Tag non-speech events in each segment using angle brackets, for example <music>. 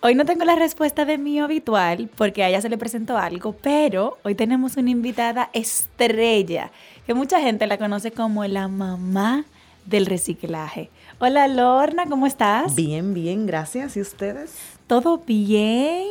Hoy no tengo la respuesta de mi habitual porque a ella se le presentó algo, pero hoy tenemos una invitada estrella que mucha gente la conoce como la mamá del reciclaje. Hola Lorna, ¿cómo estás? Bien, bien, gracias. ¿Y ustedes? ¿Todo bien?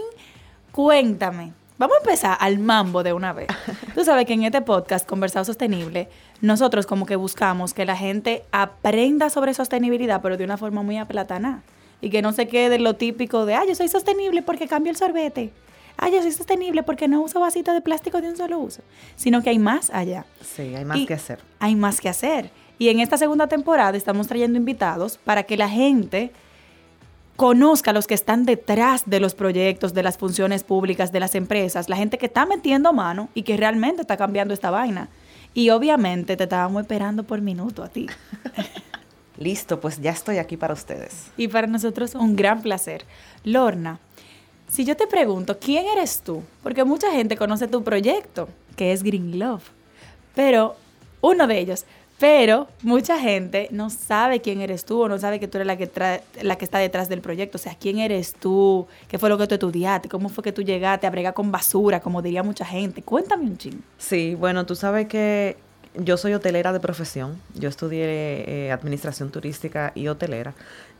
Cuéntame. Vamos a empezar al mambo de una vez. <laughs> Tú sabes que en este podcast, Conversado Sostenible, nosotros como que buscamos que la gente aprenda sobre sostenibilidad, pero de una forma muy aplatanada y que no se quede lo típico de, ah, yo soy sostenible porque cambio el sorbete. Ah, yo soy sostenible porque no uso vasito de plástico de un solo uso. Sino que hay más allá. Sí, hay más que hacer. Hay más que hacer. Y en esta segunda temporada estamos trayendo invitados para que la gente conozca a los que están detrás de los proyectos, de las funciones públicas, de las empresas, la gente que está metiendo mano y que realmente está cambiando esta vaina. Y obviamente te estábamos esperando por minuto a ti. <laughs> Listo, pues ya estoy aquí para ustedes. Y para nosotros un gran placer. Lorna, si yo te pregunto, ¿quién eres tú? Porque mucha gente conoce tu proyecto, que es Green Love, pero uno de ellos, pero mucha gente no sabe quién eres tú o no sabe que tú eres la que, la que está detrás del proyecto. O sea, ¿quién eres tú? ¿Qué fue lo que tú estudiaste? ¿Cómo fue que tú llegaste a bregar con basura, como diría mucha gente? Cuéntame un ching. Sí, bueno, tú sabes que yo soy hotelera de profesión. Yo estudié eh, administración turística y hotelera.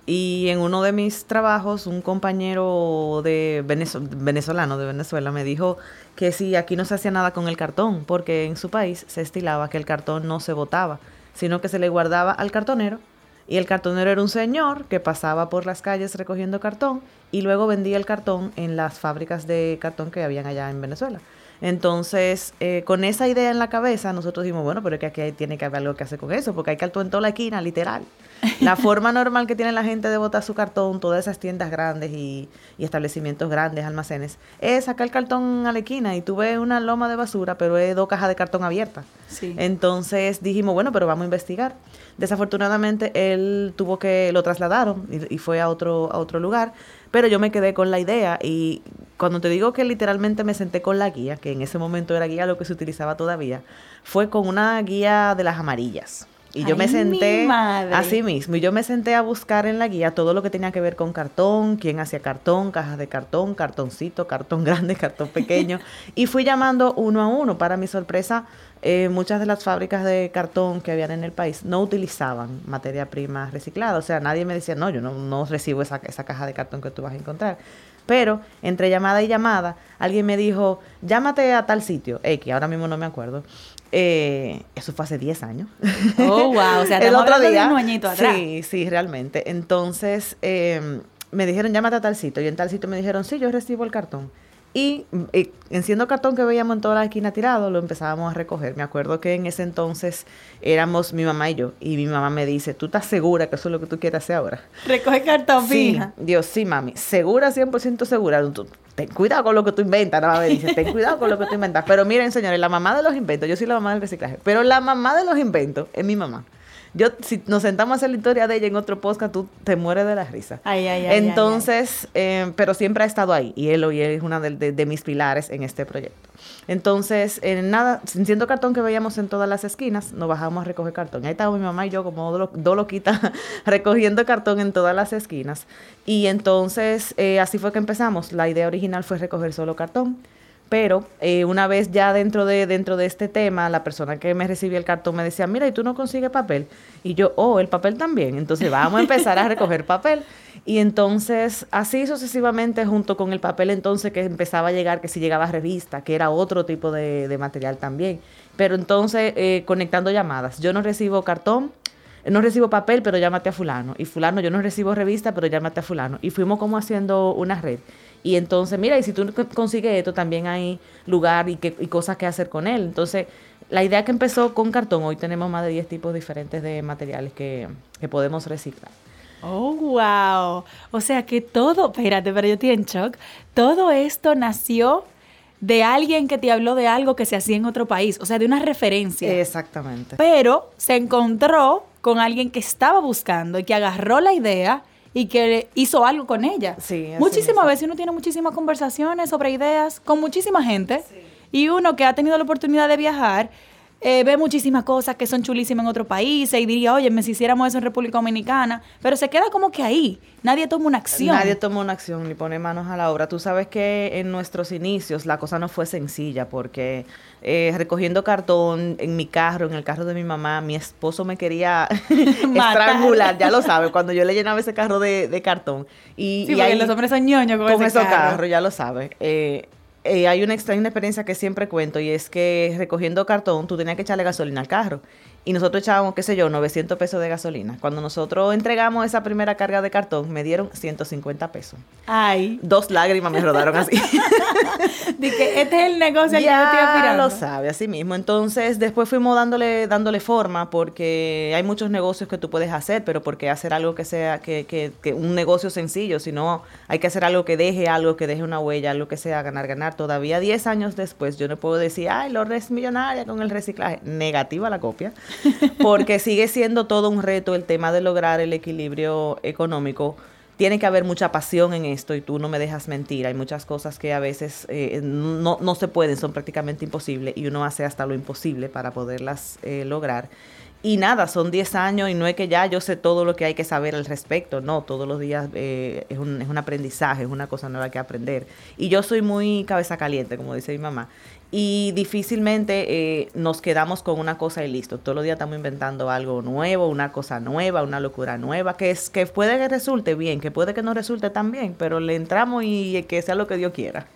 Y en uno de mis trabajos, un compañero de venezolano de Venezuela me dijo que si aquí no se hacía nada con el cartón, porque en su país se estilaba que el cartón no se botaba, sino que se le guardaba al cartonero. Y el cartonero era un señor que pasaba por las calles recogiendo cartón y luego vendía el cartón en las fábricas de cartón que habían allá en Venezuela. Entonces, eh, con esa idea en la cabeza, nosotros dijimos, bueno, pero es que aquí tiene que haber algo que hacer con eso, porque hay cartón en toda la esquina, literal. <laughs> La forma normal que tiene la gente de botar su cartón, todas esas tiendas grandes y, establecimientos grandes, almacenes, es sacar el cartón a la esquina y tú ves una loma de basura, pero es dos cajas de cartón abiertas. Entonces dijimos, bueno, pero vamos a investigar. Desafortunadamente él tuvo que, lo trasladaron y, y fue a otro, a otro lugar, pero yo me quedé con la idea y cuando te digo que literalmente me senté con la guía, que en ese momento era guía lo que se utilizaba todavía, fue con una guía de las amarillas. Y yo me senté así mismo, y yo me senté a buscar en la guía todo lo que tenía que ver con cartón, quién hacía cartón, cajas de cartón, cartoncito, cartón <laughs> grande, cartón pequeño, y fui llamando uno a uno. Para mi sorpresa, eh, muchas de las fábricas de cartón que habían en el país no utilizaban materia prima reciclada. O sea, nadie me decía, no, yo no, no recibo esa, esa caja de cartón que tú vas a encontrar. Pero entre llamada y llamada, alguien me dijo, llámate a tal sitio, X, ahora mismo no me acuerdo. Eh, eso fue hace 10 años. Oh, wow. O sea, <laughs> el otro día. un añito atrás. Sí, sí, realmente. Entonces, eh, me dijeron, llámate a tal sitio. Y en tal sitio me dijeron, sí, yo recibo el cartón. Y, enciendo cartón que veíamos en toda la esquina tirado, lo empezábamos a recoger. Me acuerdo que en ese entonces éramos mi mamá y yo. Y mi mamá me dice, ¿tú estás segura que eso es lo que tú quieres hacer ahora? Recoge cartón, sí, Dios, sí, mami. Segura, 100% segura. ten cuidado con lo que tú inventas. Nada me dice, ten cuidado con lo que tú inventas. Pero miren, señores, la mamá de los inventos, yo soy la mamá del reciclaje, pero la mamá de los inventos es mi mamá. Yo, si nos sentamos a hacer la historia de ella en otro podcast, tú te mueres de la risa. Ay, ay, ay, Entonces, eh, pero siempre ha estado ahí. Y él hoy es una de, mis pilares en este proyecto. Entonces, en nada, siendo cartón que veíamos en todas las esquinas, nos bajamos a recoger cartón. Ahí estaba mi mamá y yo como dos loquitas <laughs> recogiendo cartón en todas las esquinas. Y entonces, eh, así fue que empezamos. La idea original fue recoger solo cartón Pero eh, una vez ya dentro de, dentro de este tema, la persona que me recibía el cartón me decía, mira, ¿y tú no consigues papel? Y yo, oh, el papel también. Entonces vamos a empezar a <laughs> recoger papel. Y entonces, así sucesivamente, junto con el papel entonces que empezaba a llegar, que si llegaba a revista, que era otro tipo de, de material también. Pero entonces, eh, conectando llamadas. Yo no recibo cartón, no recibo papel, pero llámate a fulano. Y fulano, yo no recibo revista, pero llámate a fulano. Y fuimos como haciendo una red. Y entonces, mira, y si tú consigues esto, también hay lugar y, que, y cosas que hacer con él. Entonces, la idea que empezó con cartón, hoy tenemos más de 10 tipos diferentes de materiales que, que podemos reciclar. Oh, wow. O sea que todo, espérate, pero yo estoy en shock. Todo esto nació de alguien que te habló de algo que se hacía en otro país, o sea, de una referencia. Exactamente. Pero se encontró con alguien que estaba buscando y que agarró la idea y que hizo algo con ella. Sí, Muchísimas es. veces uno tiene muchísimas conversaciones sobre ideas con muchísima gente y uno que ha tenido la oportunidad de viajar eh, ve muchísimas cosas que son chulísimas en otro país y diría, oye, si hiciéramos eso en República Dominicana, pero se queda como que ahí, nadie toma una acción. Nadie toma una acción ni pone manos a la obra. Tú sabes que en nuestros inicios la cosa no fue sencilla porque eh, recogiendo cartón en mi carro, en el carro de mi mamá, mi esposo me quería <laughs> estrangular, ya lo sabe, cuando yo le llenaba ese carro de, de cartón. Y, Sí, y porque ahí- los hombres son ñoños con, con ese esos carro. carros, ya lo sabe. Eh, eh, hay una extraña experiencia que siempre cuento y es que recogiendo cartón tú tenías que echarle gasolina al carro y nosotros echábamos, qué sé yo, 900 pesos de gasolina. Cuando nosotros entregamos esa primera carga de cartón me dieron 150 pesos. Ay, Dos lágrimas me rodaron así. <laughs> que este es el negocio al que yo estoy ya aspirando. lo sabe, así mismo. Entonces, después fuimos dándole, dándole forma porque hay muchos negocios que tú puedes hacer, pero ¿por qué hacer algo que sea que, que, que un negocio sencillo? Sino hay que hacer algo que deje algo, que deje una huella, algo que sea ganar, ganar. Todavía 10 años después, yo no puedo decir, ay, Lourdes es millonaria con el reciclaje. Negativa la copia, <laughs> porque sigue siendo todo un reto el tema de lograr el equilibrio económico tiene que haber mucha pasión en esto y tú no me dejas mentir. Hay muchas cosas que a veces eh, no, no se pueden, son prácticamente imposibles y uno hace hasta lo imposible para poderlas eh, lograr. Y nada, son 10 años y no es que ya yo sé todo lo que hay que saber al respecto, no, todos los días eh, es, un, es un aprendizaje, es una cosa nueva que aprender. Y yo soy muy cabeza caliente, como dice mi mamá, y difícilmente eh, nos quedamos con una cosa y listo. Todos los días estamos inventando algo nuevo, una cosa nueva, una locura nueva, que es que puede que resulte bien, que puede que no resulte tan bien, pero le entramos y que sea lo que Dios quiera.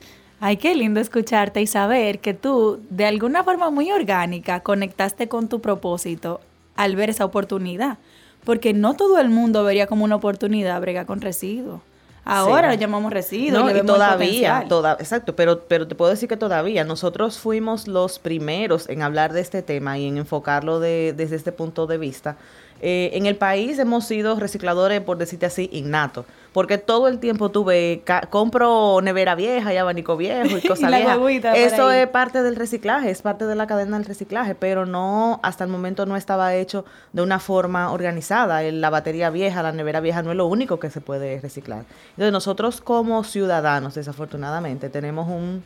Ay, qué lindo escucharte y saber que tú, de alguna forma muy orgánica, conectaste con tu propósito al ver esa oportunidad. Porque no todo el mundo vería como una oportunidad bregar con residuos. Ahora Sí. lo llamamos residuos. No, y todavía, toda, exacto, pero, pero te puedo decir que todavía nosotros fuimos los primeros en hablar de este tema y en enfocarlo de- desde este punto de vista. Eh, en el país hemos sido recicladores, por decirte así, innatos, porque todo el tiempo tuve, compro nevera vieja y abanico viejo y <laughs> cosas viejas. Eso es parte del reciclaje, es parte de la cadena del reciclaje, pero no, hasta el momento no estaba hecho de una forma organizada. La batería vieja, la nevera vieja no es lo único que se puede reciclar. Entonces nosotros como ciudadanos, desafortunadamente, tenemos un,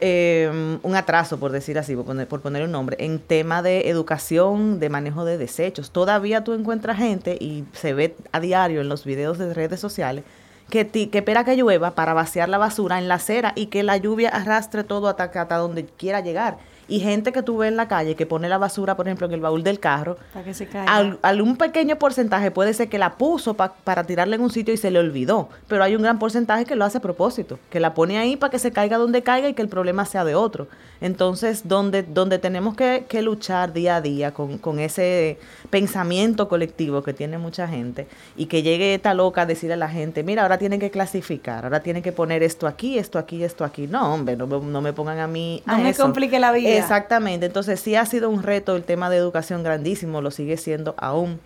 eh, un atraso, por decir así, por poner, un nombre, en tema de educación, de manejo de desechos. Todavía tú encuentras gente, y se ve a diario en los videos de redes sociales, que, ti- que espera que llueva para vaciar la basura en la acera y que la lluvia arrastre todo hasta, hasta donde quiera llegar. Y gente que tú ves en la calle que pone la basura, por ejemplo, en el baúl del carro, Para que se caiga. al, al un pequeño porcentaje puede ser que la puso pa- para tirarla en un sitio y se le olvidó, pero hay un gran porcentaje que lo hace a propósito, que la pone ahí para que se caiga donde caiga y que el problema sea de otro. Entonces, donde, donde tenemos que, que luchar día a día con, con ese pensamiento colectivo que tiene mucha gente y que llegue esta loca a decirle a la gente, mira, ahora tienen que clasificar, ahora tienen que poner esto aquí, esto aquí, esto aquí. No, hombre, no, me- no me pongan a mí. No a me eso. complique la vida. Exactamente, entonces sí ha sido un reto el tema de educación grandísimo, lo sigue siendo aún.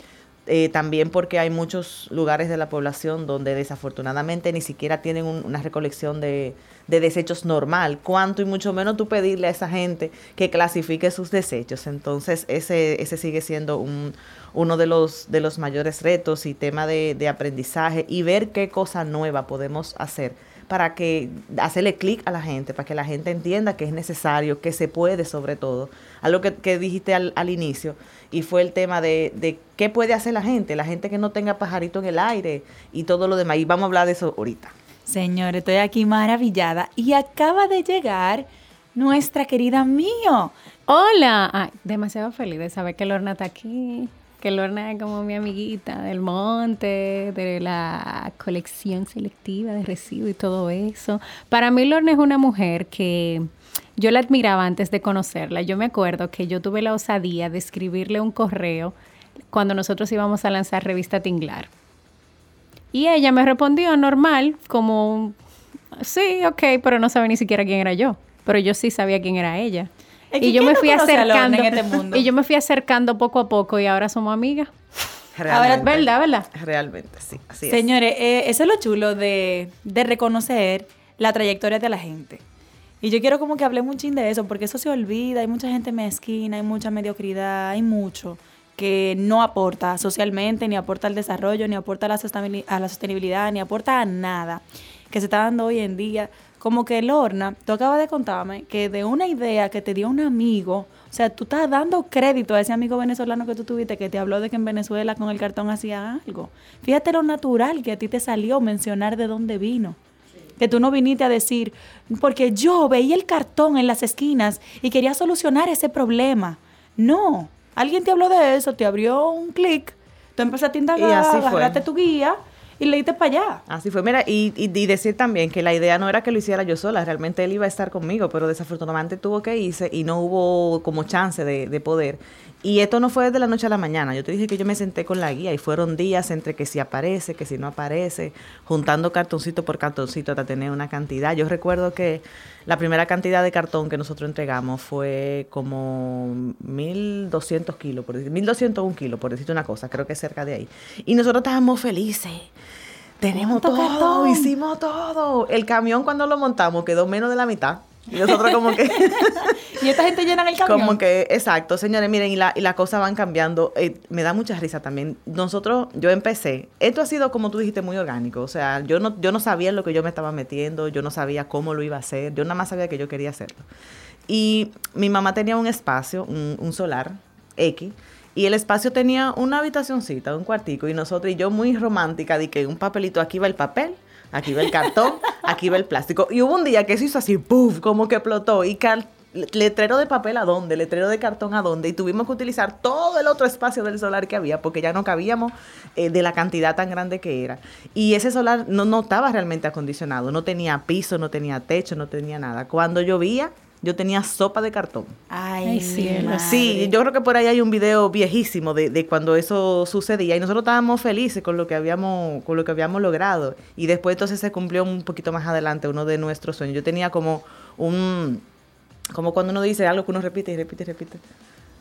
Eh, también porque hay muchos lugares de la población donde desafortunadamente ni siquiera tienen un- una recolección de, de desechos normal. Cuánto y mucho menos tú pedirle a esa gente que clasifique sus desechos. Entonces ese, ese sigue siendo un, uno de los, de los mayores retos y tema de aprendizaje y ver qué cosa nueva podemos hacer para que hacerle clic a la gente, para que la gente entienda que es necesario, que se puede sobre todo. Algo que, que dijiste al, al inicio, y fue el tema de, de qué puede hacer la gente, la gente que no tenga pajarito en el aire y todo lo demás. Y vamos a hablar de eso ahorita. Señores, estoy aquí maravillada y acaba de llegar nuestra querida Mío. Hola, Ay, demasiado feliz de saber que Lorna está aquí, que Lorna es como mi amiguita del monte, de la colección selectiva de residuos y todo eso. Para mí Lorna es una mujer que yo la admiraba antes de conocerla. Yo me acuerdo que yo tuve la osadía de escribirle un correo cuando nosotros íbamos a lanzar revista Tinglar. Y ella me respondió normal, como, sí, ok, pero no sabe ni siquiera quién era yo. Pero yo sí sabía quién era ella. Es que Y yo ¿quién me no fui acercando. en este mundo? Y yo me fui acercando poco a poco y ahora somos amigas. Realmente. ¿Verdad, verdad? Realmente, sí. Así es. Señores, eh, eso es lo chulo de, de reconocer la trayectoria de la gente. Y yo quiero como que hable un chin de eso, porque eso se olvida, hay mucha gente mezquina, hay mucha mediocridad, hay mucho que no aporta socialmente, ni aporta al desarrollo, ni aporta a la, a la sostenibilidad, ni aporta a nada que se está dando hoy en día. Como que Lorna, tú acabas de contarme que de una idea que te dio un amigo, o sea, tú estás dando crédito a ese amigo venezolano que tú tuviste que te habló de que en Venezuela con el cartón hacía algo. Fíjate lo natural que a ti te salió mencionar de dónde vino. Que tú no viniste a decir, porque yo veía el cartón en las esquinas y quería solucionar ese problema. No, alguien te habló de eso, te abrió un clic, tú empezaste a indagar, agarraste tu guía y leíste para allá. Así fue, mira, y, y- y decir también que la idea no era que lo hiciera yo sola, realmente él iba a estar conmigo, pero desafortunadamente tuvo que irse y no hubo como chance de, de poder. Y esto no fue de la noche a la mañana, yo te dije que yo me senté con la guía y fueron días entre que si aparece, que si no aparece, juntando cartoncito por cartoncito hasta tener una cantidad. Yo recuerdo que la primera cantidad de cartón que nosotros entregamos fue como 1.200 kilos, por decir, 1.201 kilos, por decirte una cosa, creo que es cerca de ahí. Y nosotros estábamos felices. Tenemos ¿Cuánto todo, cartón? hicimos todo. El camión cuando lo montamos quedó menos de la mitad. Y nosotros como que, <laughs> Y esta gente llena el camión. como que, exacto, señores, miren, y la, y las cosas van cambiando. Eh, me da mucha risa también. Nosotros, yo empecé, esto ha sido como tú dijiste, muy orgánico. O sea, yo no, yo no sabía en lo que yo me estaba metiendo, yo no sabía cómo lo iba a hacer, yo nada más sabía que yo quería hacerlo. Y mi mamá tenía un espacio, un, un solar X, y el espacio tenía una habitacioncita, un cuartico, y nosotros, y yo muy romántica, di que un papelito, aquí va el papel, aquí va el cartón, aquí va el plástico. Y hubo un día que eso hizo así, ¡puf! como que explotó, y letrero de papel a dónde, letrero de cartón a dónde, y tuvimos que utilizar todo el otro espacio del solar que había, porque ya no cabíamos eh, de la cantidad tan grande que era. Y ese solar no, no estaba realmente acondicionado, no tenía piso, no tenía techo, no tenía nada. Cuando llovía, yo tenía sopa de cartón. Ay, cielo. Sí, yo creo que por ahí hay un video viejísimo de, de cuando eso sucedía y nosotros estábamos felices con lo que habíamos con lo que habíamos logrado y después entonces se cumplió un poquito más adelante uno de nuestros sueños. Yo tenía como un como cuando uno dice algo que uno repite y repite y repite.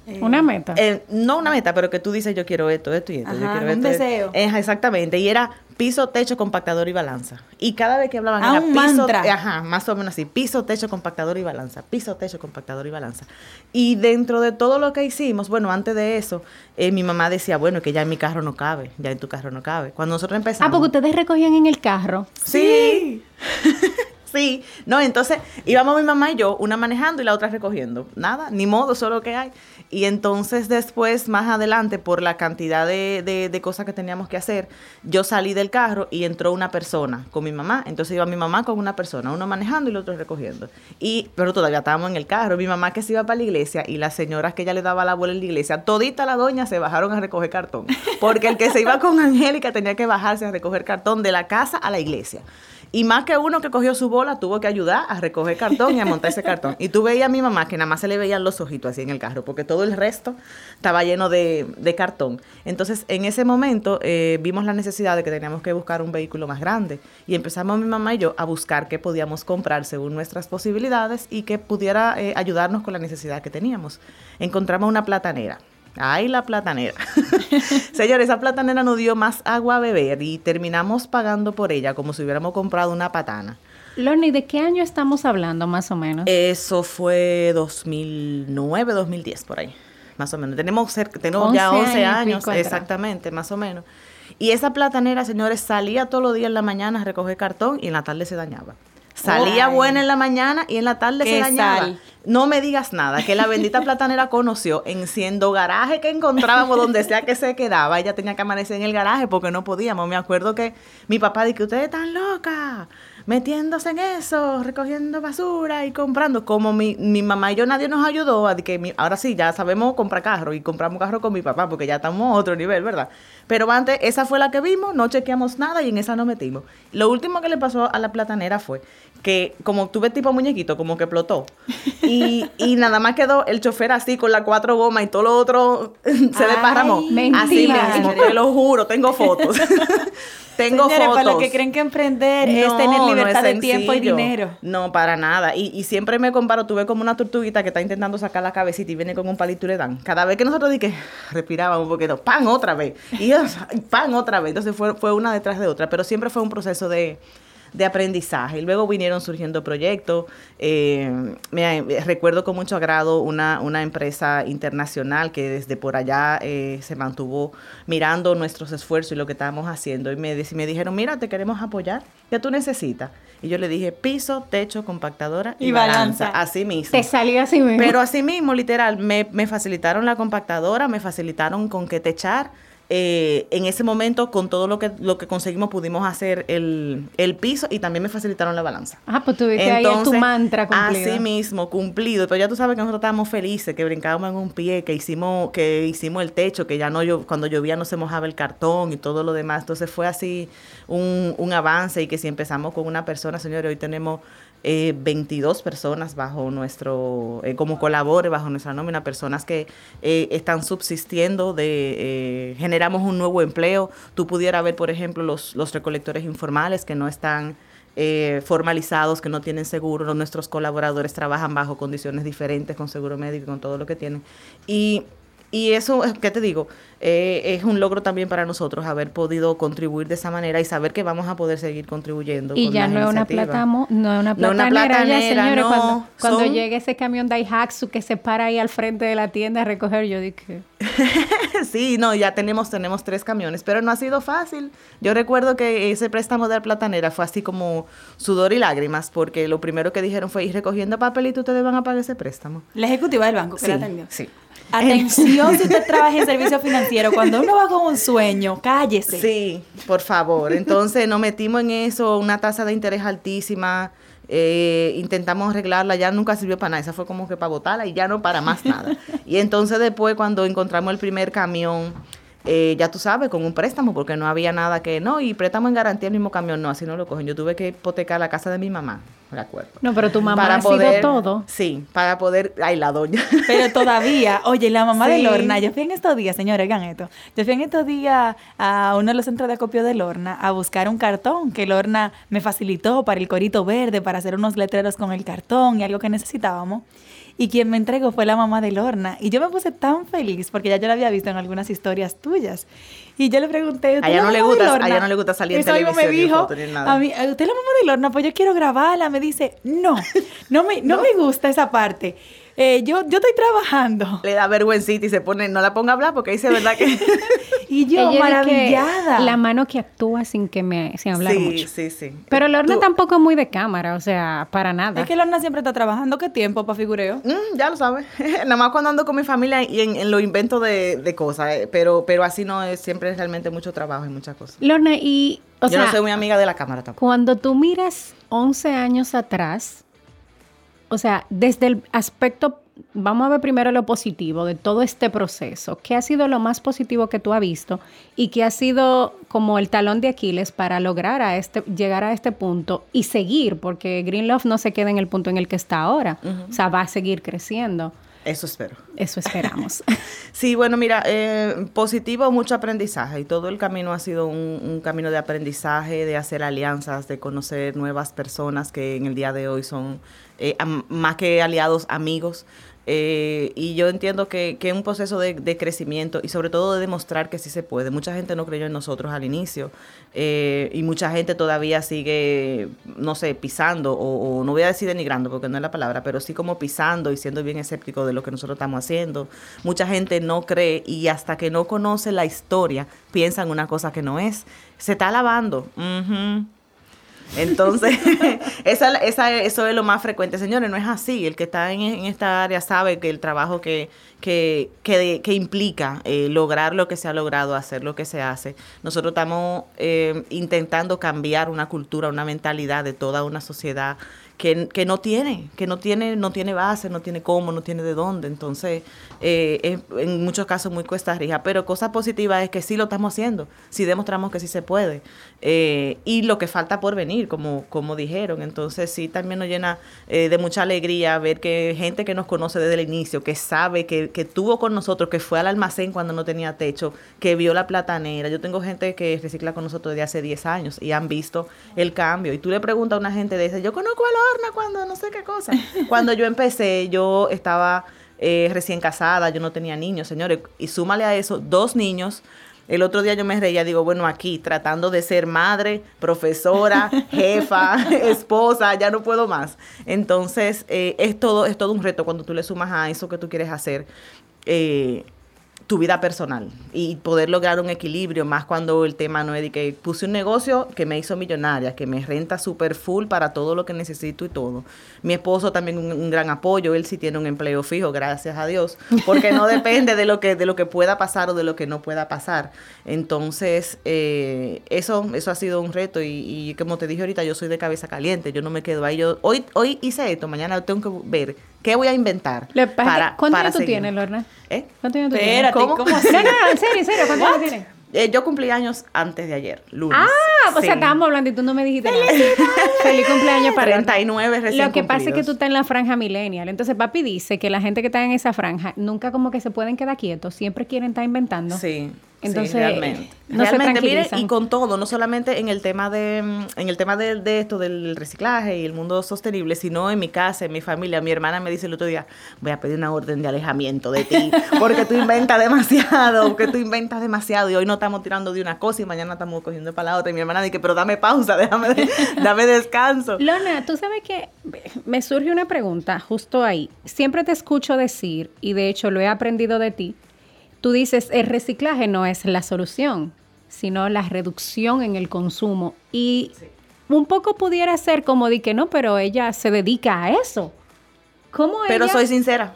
Eh, Una meta. Eh, no una meta, pero que tú dices yo quiero esto, esto y esto. yo quiero un esto, deseo. Exactamente. Y era piso, techo, compactador y balanza. Y cada vez que hablaban Ah, era un piso, mantra. ajá, más o menos así. Piso, techo, compactador y balanza. Piso, techo, compactador y balanza. Y dentro de todo lo que hicimos, bueno, antes de eso, eh, mi mamá decía, bueno, que ya en mi carro no cabe, ya en tu carro no cabe. Cuando nosotros Ah, empezamos. porque ustedes recogían en el carro. Sí. Sí, <laughs> no, entonces íbamos mi mamá y yo, una manejando y la otra recogiendo. Nada, ni modo, solo que hay. Y entonces después, más adelante, por la cantidad de, de- de cosas que teníamos que hacer, yo salí del carro y entró una persona con mi mamá. Entonces iba mi mamá con una persona, uno manejando y el otro recogiendo. Y, pero todavía estábamos en el carro. Mi mamá que se iba para la iglesia y las señoras que ella le daba la bola en la iglesia, todita la doña se bajaron a recoger cartón. Porque el que se iba con Angélica tenía que bajarse a recoger cartón de la casa a la iglesia. Y más que uno que cogió su bola, tuvo que ayudar a recoger cartón y a montar ese cartón. Y tú veías a mi mamá que nada más se le veían los ojitos así en el carro, porque todo el resto estaba lleno de, cartón. Entonces, en ese momento eh, vimos la necesidad de que teníamos que buscar un vehículo más grande. Y empezamos mi mamá y yo a buscar qué podíamos comprar según nuestras posibilidades y que pudiera eh, ayudarnos con la necesidad que teníamos. Encontramos una platanera. Ay, la platanera. <laughs> Señores, esa platanera nos dio más agua a beber y terminamos pagando por ella como si hubiéramos comprado una patana. Lorna, ¿de qué año estamos hablando más o menos? Eso fue 2009, 2010, por ahí, más o menos. Tenemos, cerca, tenemos ya 11 11 años años, exactamente, más o menos. Y esa platanera, señores, salía todos los días en la mañana a recoger cartón y en la tarde se dañaba. Salía Ay. buena en la mañana y en la tarde se dañaba. sal. No me digas nada, que la bendita platanera conoció en siendo garaje que encontrábamos donde sea que se quedaba. Ella tenía que amanecer en el garaje porque no podíamos. Me acuerdo que mi papá dijo que ustedes están locas. Metiéndose en eso, recogiendo basura y comprando. Como mi, mi mamá y yo nadie nos ayudó, a que mi- ahora sí, ya sabemos comprar carro y compramos carro con mi papá porque ya estamos a otro nivel, ¿verdad? Pero antes, esa fue la que vimos, no chequeamos nada y en esa nos metimos. Lo último que le pasó a la platanera fue que, como tuve tipo muñequito, como que explotó. Y, y nada más quedó el chofer así con las cuatro gomas y todo lo otro <laughs> se desparramó. Así mismo, te lo juro, tengo fotos. <laughs> tengo fotos. para los que creen que emprender es tener no libertad es de tiempo y sencillo. dinero. No, para nada. Y, y siempre me comparo, tuve como una tortuguita que está intentando sacar la cabecita y viene con un palito y le dan. Cada vez que nosotros di que respirábamos un poquito, pan otra vez. Y pan otra vez. Entonces fue, fue una detrás de otra. Pero siempre fue un proceso de, de aprendizaje. Y luego vinieron surgiendo proyectos. Eh, me- recuerdo con mucho agrado una, una empresa internacional que desde por allá eh, se mantuvo mirando nuestros esfuerzos y lo que estábamos haciendo. Y me, me dijeron, mira, te queremos apoyar. ¿Qué tú necesitas? Y yo le dije, piso, techo, compactadora y, Y balanza. balanza. Así mismo. Te salió así mismo. Pero así mismo, literal, me, me facilitaron la compactadora, me facilitaron con qué techar. Eh, en ese momento, con todo lo que, lo que conseguimos, pudimos hacer el, el piso y también me facilitaron la balanza. ah, pues tuviste ahí tu mantra cumplido. Así mismo, cumplido. Pero ya tú sabes que nosotros estábamos felices, que brincábamos en un pie, que hicimos, que hicimos el techo, que ya no yo, cuando llovía no se mojaba el cartón y todo lo demás. Entonces fue así un, un avance y que si empezamos con una persona, señores, hoy tenemos eh, 22 personas bajo nuestro, eh, como colabore bajo nuestra nómina, personas que eh, están subsistiendo de, eh, generamos un nuevo empleo. Tú pudieras ver, por ejemplo, los, los recolectores informales que no están formalizados, que no tienen seguro. Nuestros colaboradores trabajan bajo condiciones diferentes, con seguro médico y con todo lo que tienen. Y, y eso, eh, ¿qué te digo? Eh, es un logro también para nosotros haber podido contribuir de esa manera y saber que vamos a poder seguir contribuyendo. Y con ya no es una plata, no es una No es una ya, platanera, señores, no, cuando, cuando son- llegue ese camión Daihatsu que se para ahí al frente de la tienda a recoger, yo dije, <laughs> Sí, no, ya tenemos, tenemos tres camiones, pero no ha sido fácil. Yo recuerdo que ese préstamo de la platanera fue así como sudor y lágrimas, porque lo primero que dijeron fue ir recogiendo papelito, ustedes van a pagar ese préstamo. La ejecutiva del banco que Sí, la atendió. sí. Atención si usted trabaja en servicio financiero. Cuando uno va con un sueño, cállese. Sí, por favor. Entonces nos metimos en eso, una tasa de interés altísima. eh, intentamos arreglarla, ya nunca sirvió para nada. Esa fue como que para botarla y ya no para más nada. Y entonces después cuando encontramos el primer camión, eh, ya tú sabes, con un préstamo, porque no había nada que, no, y préstamo en garantía el mismo camión, no, así no lo cogen. Yo tuve que hipotecar la casa de mi mamá, me acuerdo. no, pero tu mamá ha sido todo. Sí, para poder, ay, la doña. <laughs> Pero todavía, oye, la mamá de. Lorna, yo fui en estos días, señores, oigan esto. Yo fui en estos días a uno de los centros de acopio de Lorna a buscar un cartón que Lorna me facilitó para el corito verde, para hacer unos letreros con el cartón y algo que necesitábamos. Y quien me entregó fue la mamá de Lorna. Y yo me puse tan feliz porque ya yo la había visto en algunas historias tuyas. Y yo le pregunté, ¿usted A ella no le gusta- a Lorna?" ella no le gusta salir en me televisión, ni dijo, nada. a mí, "¿Usted es la mamá de Lorna? Pues yo quiero grabarla. Me dice, no, no me, no <laughs> me gusta esa parte. Eh, yo, yo estoy trabajando. Le da vergüencita y se pone, no la ponga a hablar porque dice verdad que... <laughs> Y yo, Ella maravillada. La mano que actúa sin que me sin hablar sí, mucho. sí, sí. Pero Lorna Tú- tampoco es muy de cámara, o sea, para nada. Es que Lorna siempre está trabajando. ¿Qué tiempo para figureo? Mm, ya lo sabes. <laughs> Nada más cuando ando con mi familia y en, en lo invento de, de cosas. eh, Pero, pero así no es, siempre es realmente mucho trabajo y muchas cosas. Lorna, y, o Yo sea, no soy muy amiga de la cámara tampoco. cuando tú miras 11 años atrás, o sea, desde el aspecto, vamos a ver primero lo positivo de todo este proceso. ¿Qué ha sido lo más positivo que tú has visto y qué ha sido como el talón de Aquiles para lograr a este, llegar a este punto y seguir? Porque Green Love no se queda en el punto en el que está ahora, o sea, va a seguir creciendo. Eso espero. Eso esperamos. <laughs> <laughs> Sí, bueno, mira, eh, positivo, mucho aprendizaje y todo el camino ha sido un, un camino de aprendizaje, de hacer alianzas, de conocer nuevas personas que en el día de hoy son eh, más que aliados, amigos. Eh, y yo entiendo que, que es un proceso de, de crecimiento y sobre todo de demostrar que sí se puede. Mucha gente no creyó en nosotros al inicio eh, y mucha gente todavía sigue, no sé, pisando o, o no voy a decir denigrando porque no es la palabra, pero sí como pisando y siendo bien escéptico de lo que nosotros estamos haciendo. Mucha gente no cree y hasta que no conoce la historia piensan una cosa que no es. Se está lavando. Ujú. Entonces, <laughs> esa, esa, eso es lo más frecuente. Señores, no es así. El que está en, esta área sabe que el trabajo que, que, que, que implica eh, lograr lo que se ha logrado, hacer lo que se hace. Nosotros estamos eh, intentando cambiar una cultura, una mentalidad de toda una sociedad que, no tiene, que no tiene, no tiene base, no tiene cómo, no tiene de dónde. Entonces, eh, es en muchos casos muy cuesta arriba. Pero cosa positiva es que sí lo estamos haciendo, sí demostramos que sí se puede. Eh, y lo que falta por venir, como, como dijeron. Entonces, sí también nos llena eh, de mucha alegría ver que gente que nos conoce desde el inicio, que sabe, que, que tuvo con nosotros, que fue al almacén cuando no tenía techo, que vio la platanera. Yo tengo gente que recicla con nosotros desde hace 10 años y han visto el cambio. Y tú le preguntas a una gente de ese, yo conozco a Cuando no sé qué cosa. Cuando yo empecé, yo estaba eh, recién casada, yo no tenía niños, señores. Y súmale a eso, dos niños. El otro día yo me reía, digo, bueno, aquí tratando de ser madre, profesora, <laughs> jefa, esposa, ya no puedo más. Entonces, eh, es, todo, es todo un reto cuando tú le sumas a eso que tú quieres hacer. Eh, tu vida personal y poder lograr un equilibrio, más cuando el tema no es de que puse un negocio que me hizo millonaria, que me renta super full para todo lo que necesito y todo. Mi esposo también un, un, gran apoyo, él sí tiene un empleo fijo, gracias a Dios, porque no depende de lo que de lo que pueda pasar o de lo que no pueda pasar. Entonces, eh, eso eso ha sido un reto y, y, como te dije ahorita, yo soy de cabeza caliente, yo no me quedo ahí. Yo hoy hoy hice esto, mañana tengo que ver qué voy a inventar. Para, ¿Cuánto para tú tienes, Lorna? ¿Eh? ¿Cuánto años tú Espérate, tienes? ¿cómo, ¿cómo así? <laughs> No, no, no, en serio, en serio, ¿cuántos años tienes? Eh, yo cumplí años antes de ayer, lunes. Ah, o Sí. sea, estábamos hablando y tú no me dijiste nada. Feliz cumpleaños para 39 recién Lo que pasa es que tú estás en la franja millennial. Entonces, papi dice que la gente que está en esa franja nunca como que se pueden quedar quietos, siempre quieren estar inventando. Sí. Entonces, sí, realmente. no se realmente, miren, y con todo, no solamente en el tema de mm, en el tema de, de esto del reciclaje y el mundo sostenible, sino en mi casa, en mi familia. Mi hermana me dice el otro día, voy a pedir una orden de alejamiento de ti, porque tú inventas demasiado, porque tú inventas demasiado y hoy no estamos tirando de una cosa y mañana estamos cogiendo para la otra. Y mi hermana dice, pero dame pausa, déjame, <laughs> dame descanso. Lona, tú sabes que me surge una pregunta justo ahí. Siempre te escucho decir, y de hecho lo he aprendido de ti, tú dices, el reciclaje no es la solución, sino la reducción en el consumo. Y un poco pudiera ser como de que no, pero ella se dedica a eso. ¿Cómo Pero ella? soy sincera.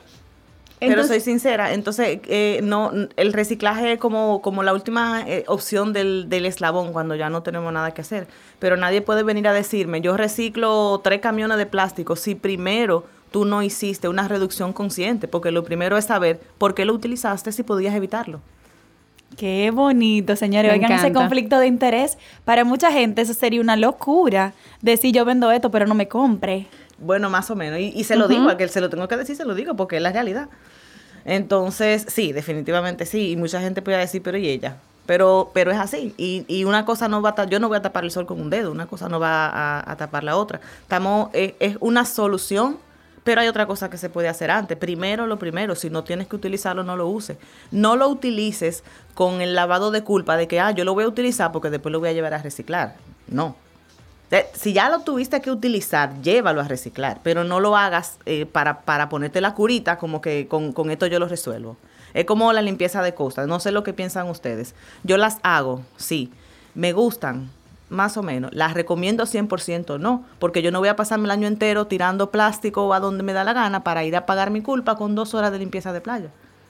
Pero Entonces- soy sincera, entonces eh, no, el reciclaje es como, como la última eh, opción del, del eslabón cuando ya no tenemos nada que hacer. Pero nadie puede venir a decirme, yo reciclo tres camiones de plástico si primero tú no hiciste una reducción consciente, porque lo primero es saber por qué lo utilizaste si podías evitarlo. Qué bonito, señores. Me Oigan, ese conflicto de interés. Para mucha gente eso sería una locura. Decir, yo vendo esto, pero no me compre. Bueno, más o menos. Y, y se lo digo, a que se lo tengo que decir, se lo digo, porque es la realidad. Entonces, sí, definitivamente sí. Y mucha gente puede decir, pero ¿y ella? Pero, pero es así. Y, y una cosa no va a yo no voy a tapar el sol con un dedo, una cosa no va a, a tapar la otra. Estamos, es, es una solución, pero hay otra cosa que se puede hacer antes. Primero, lo primero, si no tienes que utilizarlo, no lo uses. No lo utilices con el lavado de culpa de que, ah, yo lo voy a utilizar porque después lo voy a llevar a reciclar. No. Si ya lo tuviste que utilizar, llévalo a reciclar, pero no lo hagas eh, para, para ponerte la curita como que con, con esto yo lo resuelvo. Es como la limpieza de costas, no sé lo que piensan ustedes. Yo las hago, sí, me gustan, más o menos. Las recomiendo 100% no, porque yo no voy a pasarme el año entero tirando plástico a donde me da la gana para ir a pagar mi culpa con dos horas de limpieza de playa.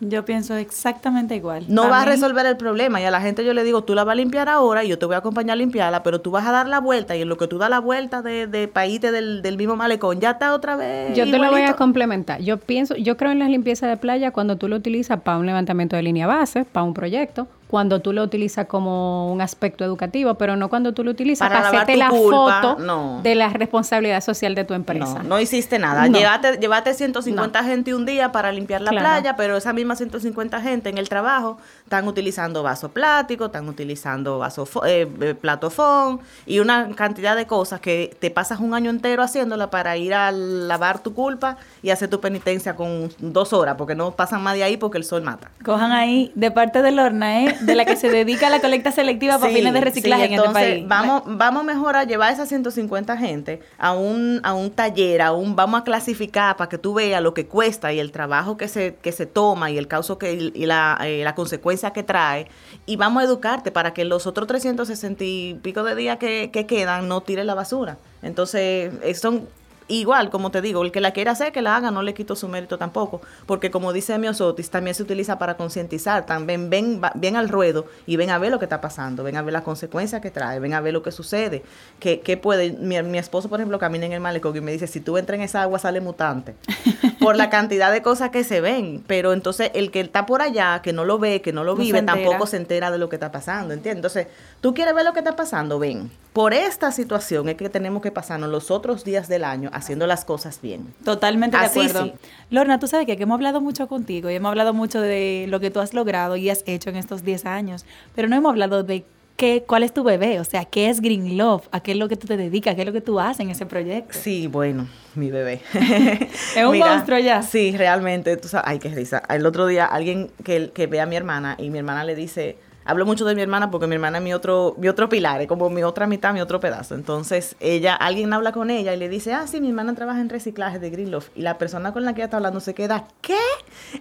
Yo pienso exactamente igual. No va a resolver el problema y a la gente yo le digo, tú la vas a limpiar ahora y yo te voy a acompañar a limpiarla, pero tú vas a dar la vuelta y en lo que tú das la vuelta de, de paíte del, del mismo malecón, ya está otra vez. Yo te lo voy a complementar. Yo pienso, yo creo en las limpiezas de playa cuando tú lo utilizas para un levantamiento de línea base, para un proyecto, cuando tú lo utilizas como un aspecto educativo, pero no cuando tú lo utilizas Para para, hacerte la culpa, foto no. de la responsabilidad social de tu empresa. No, no hiciste nada. No. Llévate, llévate 150 gente un día para limpiar la Claro. playa, pero esa misma 150 gente en el trabajo están utilizando vaso plástico, están utilizando vaso eh, eh, platofón y una cantidad de cosas que te pasas un año entero haciéndola para ir a lavar tu culpa y hacer tu penitencia con dos horas, porque no pasan más de ahí porque el sol mata. Cojan ahí, de parte de Lorna, ¿eh? De la que se dedica a la colecta selectiva para fines de reciclaje en este país. Vamos, vamos mejor a llevar esas 150 gente a un, a un taller, a un, vamos a clasificar para que tú veas lo que cuesta y el trabajo que se, que se toma y el causo que, y la, eh, la consecuencia que trae. Y vamos a educarte para que los otros 360 y pico de días que, que quedan no tire la basura. Entonces, son igual, como te digo, el que la quiera hacer, que la haga, no le quito su mérito tampoco, porque como dice Miosotis, también se utiliza para concientizar, también ven, ven al ruedo y ven a ver lo que está pasando, ven a ver las consecuencias que trae, ven a ver lo que sucede, que, puede, mi, esposo, por ejemplo, camina en el malecón y me dice, si tú entras en esa agua sale mutante, <laughs> por la cantidad de cosas que se ven, pero entonces el que está por allá, que no lo ve, que no lo vive, tampoco se entera de lo que está pasando, ¿entiendes? Entonces, tú quieres ver lo que está pasando, ven, por esta situación es que tenemos que pasarnos los otros días del año haciendo las cosas bien. Totalmente de acuerdo. Lorna, tú sabes que, hemos hablado mucho contigo y hemos hablado mucho de lo que tú has logrado y has hecho en estos 10 años, pero no hemos hablado de qué, cuál es tu bebé, o sea, qué es Green Love, a qué es lo que tú te dedicas, qué es lo que tú haces en ese proyecto. Sí, bueno, mi bebé. <laughs> es un monstruo ya. Sí, realmente, tú sabes, ay, qué risa. El otro día alguien que, que ve a mi hermana y mi hermana le dice Hablo mucho de mi hermana porque mi hermana es mi otro, mi otro pilar, es como mi otra mitad, mi otro pedazo. Entonces, ella, alguien habla con ella y le dice, ah, sí, mi hermana trabaja en reciclaje de Greenloft. Y la persona con la que ella está hablando se queda, ¿qué?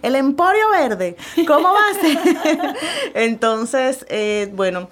¿El Emporio Verde? ¿Cómo va a ser? <laughs> Entonces, eh, bueno,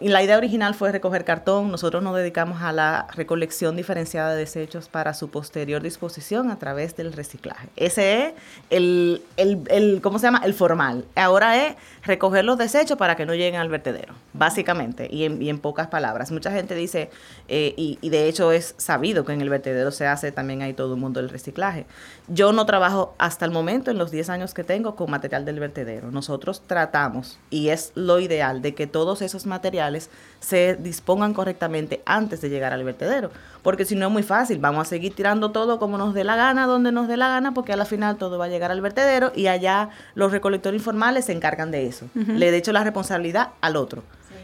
la idea original fue recoger cartón. Nosotros nos dedicamos a la recolección diferenciada de desechos para su posterior disposición a través del reciclaje. Ese es el, el, el ¿cómo se llama? El formal. Ahora es recoger los desechos para que no lleguen al vertedero, básicamente, y en, y en pocas palabras. Mucha gente dice, eh, y, y, de hecho es sabido que en el vertedero se hace también hay todo el mundo del reciclaje. Yo no trabajo hasta el momento, en los 10 años que tengo, con material del vertedero. Nosotros tratamos, y es lo ideal, de que todos esos materiales se dispongan correctamente antes de llegar al vertedero. Porque si no es muy fácil, vamos a seguir tirando todo como nos dé la gana, donde nos dé la gana, porque a la final todo va a llegar al vertedero y allá los recolectores informales se encargan de eso. Le de hecho la responsabilidad al otro.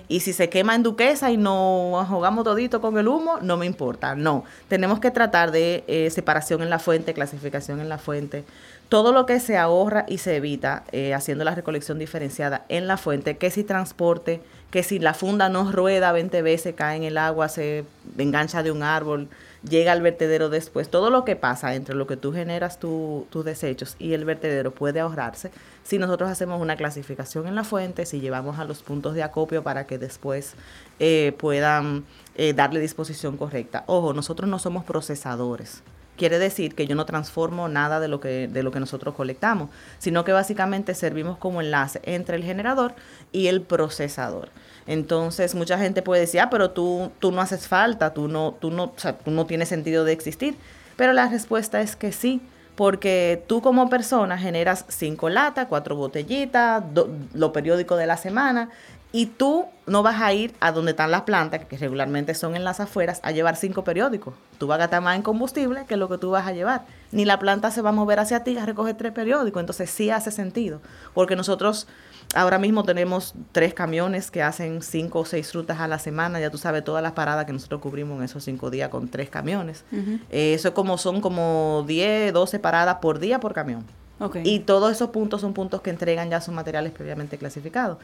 Y si se quema en Duquesa y nos jugamos todito con el humo, no me importa. No, tenemos que tratar de eh, separación en la fuente, clasificación en la fuente. Todo lo que se ahorra y se evita eh, haciendo la recolección diferenciada en la fuente, que si transporte, que si la funda no rueda 20 veces, cae en el agua, se engancha de un árbol, llega al vertedero después. Todo lo que pasa entre lo que tú generas tus desechos y el vertedero puede ahorrarse si nosotros hacemos una clasificación en la fuente, si llevamos a los puntos de acopio para que después eh, puedan eh, darle disposición correcta. Ojo, nosotros no somos procesadores. Quiere decir que yo no transformo nada de lo que, de lo que nosotros colectamos, sino que básicamente servimos como enlace entre el generador y el procesador. Entonces, mucha gente puede decir, ah, pero tú, tú no haces falta, tú no, tú, no, tú no tienes sentido de existir. Pero la respuesta es que sí, porque tú como persona generas cinco latas, cuatro botellitas, lo periódico de la semana, y tú no vas a ir a donde están las plantas, que regularmente son en las afueras, a llevar cinco periódicos. Tú vas a gastar más en combustible que lo que tú vas a llevar. Ni la planta se va a mover hacia ti a recoger tres periódicos. Entonces sí hace sentido, porque nosotros Ahora mismo tenemos tres camiones que hacen cinco o seis rutas a la semana. Ya tú sabes todas las paradas que nosotros cubrimos en esos cinco días con tres camiones. Eh, eso como son como 10, 12 paradas por día por camión. Y todos esos puntos son puntos que entregan ya sus materiales previamente clasificados.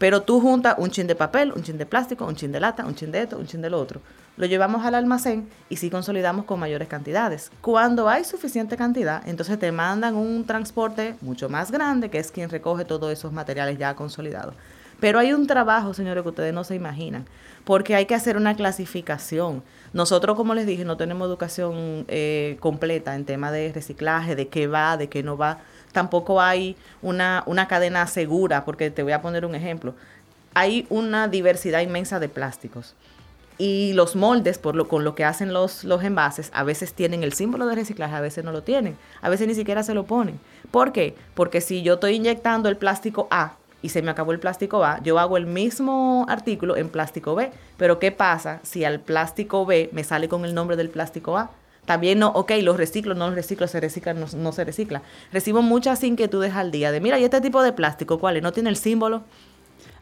Pero tú juntas un chin de papel, un chin de plástico, un chin de lata, un chin de esto, un chin de lo otro. Lo llevamos al almacén y sí consolidamos con mayores cantidades. Cuando hay suficiente cantidad, entonces te mandan un transporte mucho más grande, que es quien recoge todos esos materiales ya consolidados. Pero hay un trabajo, señores, que ustedes no se imaginan, porque hay que hacer una clasificación. Nosotros, como les dije, no tenemos educación eh, completa en tema de reciclaje, de qué va, de qué no va tampoco hay una, una cadena segura, porque te voy a poner un ejemplo. Hay una diversidad inmensa de plásticos y los moldes por lo, con lo que hacen los, los envases a veces tienen el símbolo de reciclaje, a veces no lo tienen, a veces ni siquiera se lo ponen. ¿Por qué? Porque si yo estoy inyectando el plástico A y se me acabó el plástico A, yo hago el mismo artículo en plástico B, pero ¿qué pasa si al plástico B me sale con el nombre del plástico A? También no, ok, los reciclo, no los reciclo, se recicla, no, no se recicla. Recibo muchas inquietudes al día de, mira, ¿y este tipo de plástico cuál es? ¿No tiene el símbolo?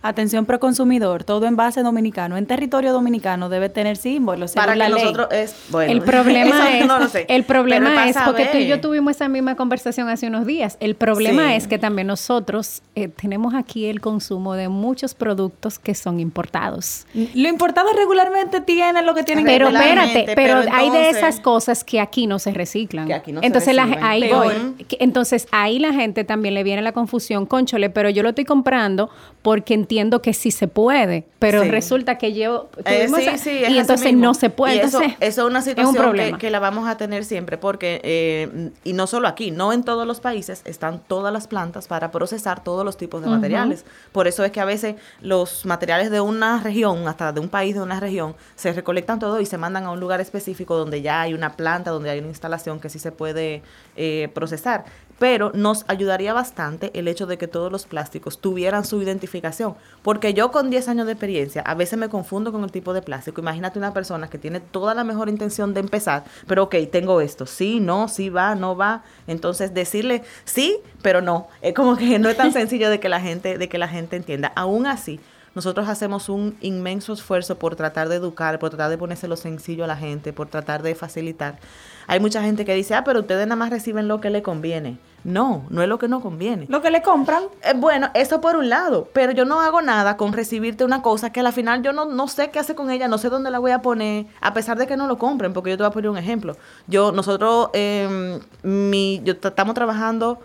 Atención pro consumidor, todo envase dominicano en territorio dominicano debe tener símbolos Para que ley. nosotros es bueno. el problema <laughs> es, no lo sé, el problema pero es porque tú y yo tuvimos esa misma conversación hace unos días. El problema Sí. es que también nosotros eh, tenemos aquí el consumo de muchos productos que son importados. Lo importado regularmente tiene lo que tienen Pero que Regularmente, espérate, pero, pero hay de entonces- esas cosas que aquí no se reciclan. Que aquí no se entonces la- ahí voy. Entonces ahí la gente también le viene la confusión, conchole, pero yo lo estoy comprando porque entiendo que sí se puede, pero Sí. resulta que yo Eh, sí, sí, es y entonces mismo. no se puede. Y eso, entonces, eso es una es un situación que, la vamos a tener siempre porque, eh, y no solo aquí, no en todos los países están todas las plantas para procesar todos los tipos de materiales. Por eso es que a veces los materiales de una región, hasta de un país, de una región, se recolectan todo y se mandan a un lugar específico donde ya hay una planta, donde hay una instalación que sí se puede eh, procesar. Pero nos ayudaría bastante el hecho de que todos los plásticos tuvieran su identificación. Porque yo con 10 años de experiencia a veces me confundo con el tipo de plástico. Imagínate una persona que tiene toda la mejor intención de empezar, pero ok, tengo esto. Sí, no, sí va, no va. Entonces decirle sí, pero no. Es como que no es tan <laughs> sencillo de que la gente, de que la gente entienda. Aún así, nosotros hacemos un inmenso esfuerzo por tratar de educar, por tratar de ponérselo sencillo a la gente, por tratar de facilitar. Hay mucha gente que dice, ah, pero ustedes nada más reciben lo que le conviene. No, no es lo que no conviene. Lo que le compran. Eh, bueno, eso por un lado, pero yo no hago nada con recibirte una cosa que al final yo no, no sé qué hacer con ella, no sé dónde la voy a poner, a pesar de que no lo compren, porque yo te voy a poner un ejemplo. Yo, nosotros, eh, mi, yo estamos trabajando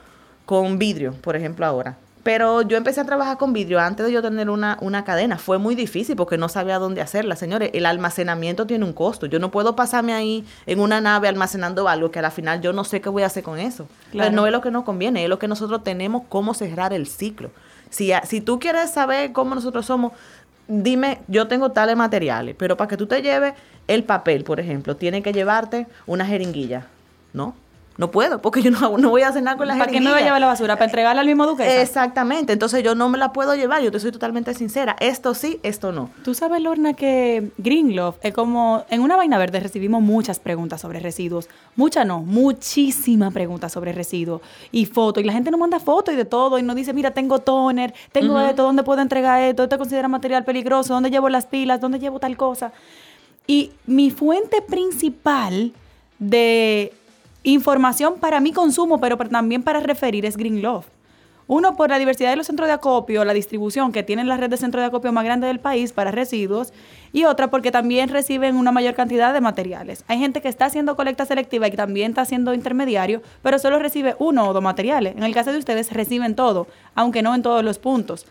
con vidrio, por ejemplo, ahora. Pero yo empecé a trabajar con vidrio antes de yo tener una, una cadena. Fue muy difícil porque no sabía dónde hacerla. Señores, el almacenamiento tiene un costo. Yo no puedo pasarme ahí en una nave almacenando algo que al final yo no sé qué voy a hacer con eso. Claro. Pero no es lo que nos conviene, es lo que nosotros tenemos cómo cerrar el ciclo. Si, si tú quieres saber cómo nosotros somos, dime, yo tengo tales materiales, pero para que tú te lleves el papel, por ejemplo, tiene que llevarte una jeringuilla, ¿no? No puedo, porque yo no, no voy a hacer nada con la ¿Para qué me va a llevar la basura? ¿Para entregarla al mismo duquesa? Exactamente, entonces yo no me la puedo llevar, yo te soy totalmente sincera, esto sí, esto no. Tú sabes, Lorna, que Greenlove es como. En una vaina verde recibimos muchas preguntas sobre residuos. Muchas no, muchísimas preguntas sobre residuos. Y fotos. Y la gente nos manda fotos y de todo. Y nos dice: Mira, tengo toner, tengo esto, ¿dónde puedo entregar esto? ¿Esto considera material peligroso? ¿Dónde llevo las pilas? ¿Dónde llevo tal cosa? Y mi fuente principal de información para mi consumo, pero también para referir, es Green Love. Uno, por la diversidad de los centros de acopio, la distribución que tienen la red de centros de acopio más grande del país para residuos. Y otra, porque también reciben una mayor cantidad de materiales. Hay gente que está haciendo colecta selectiva y que también está haciendo intermediario, pero solo recibe uno o dos materiales. En el caso de ustedes, reciben todo, aunque no en todos los puntos.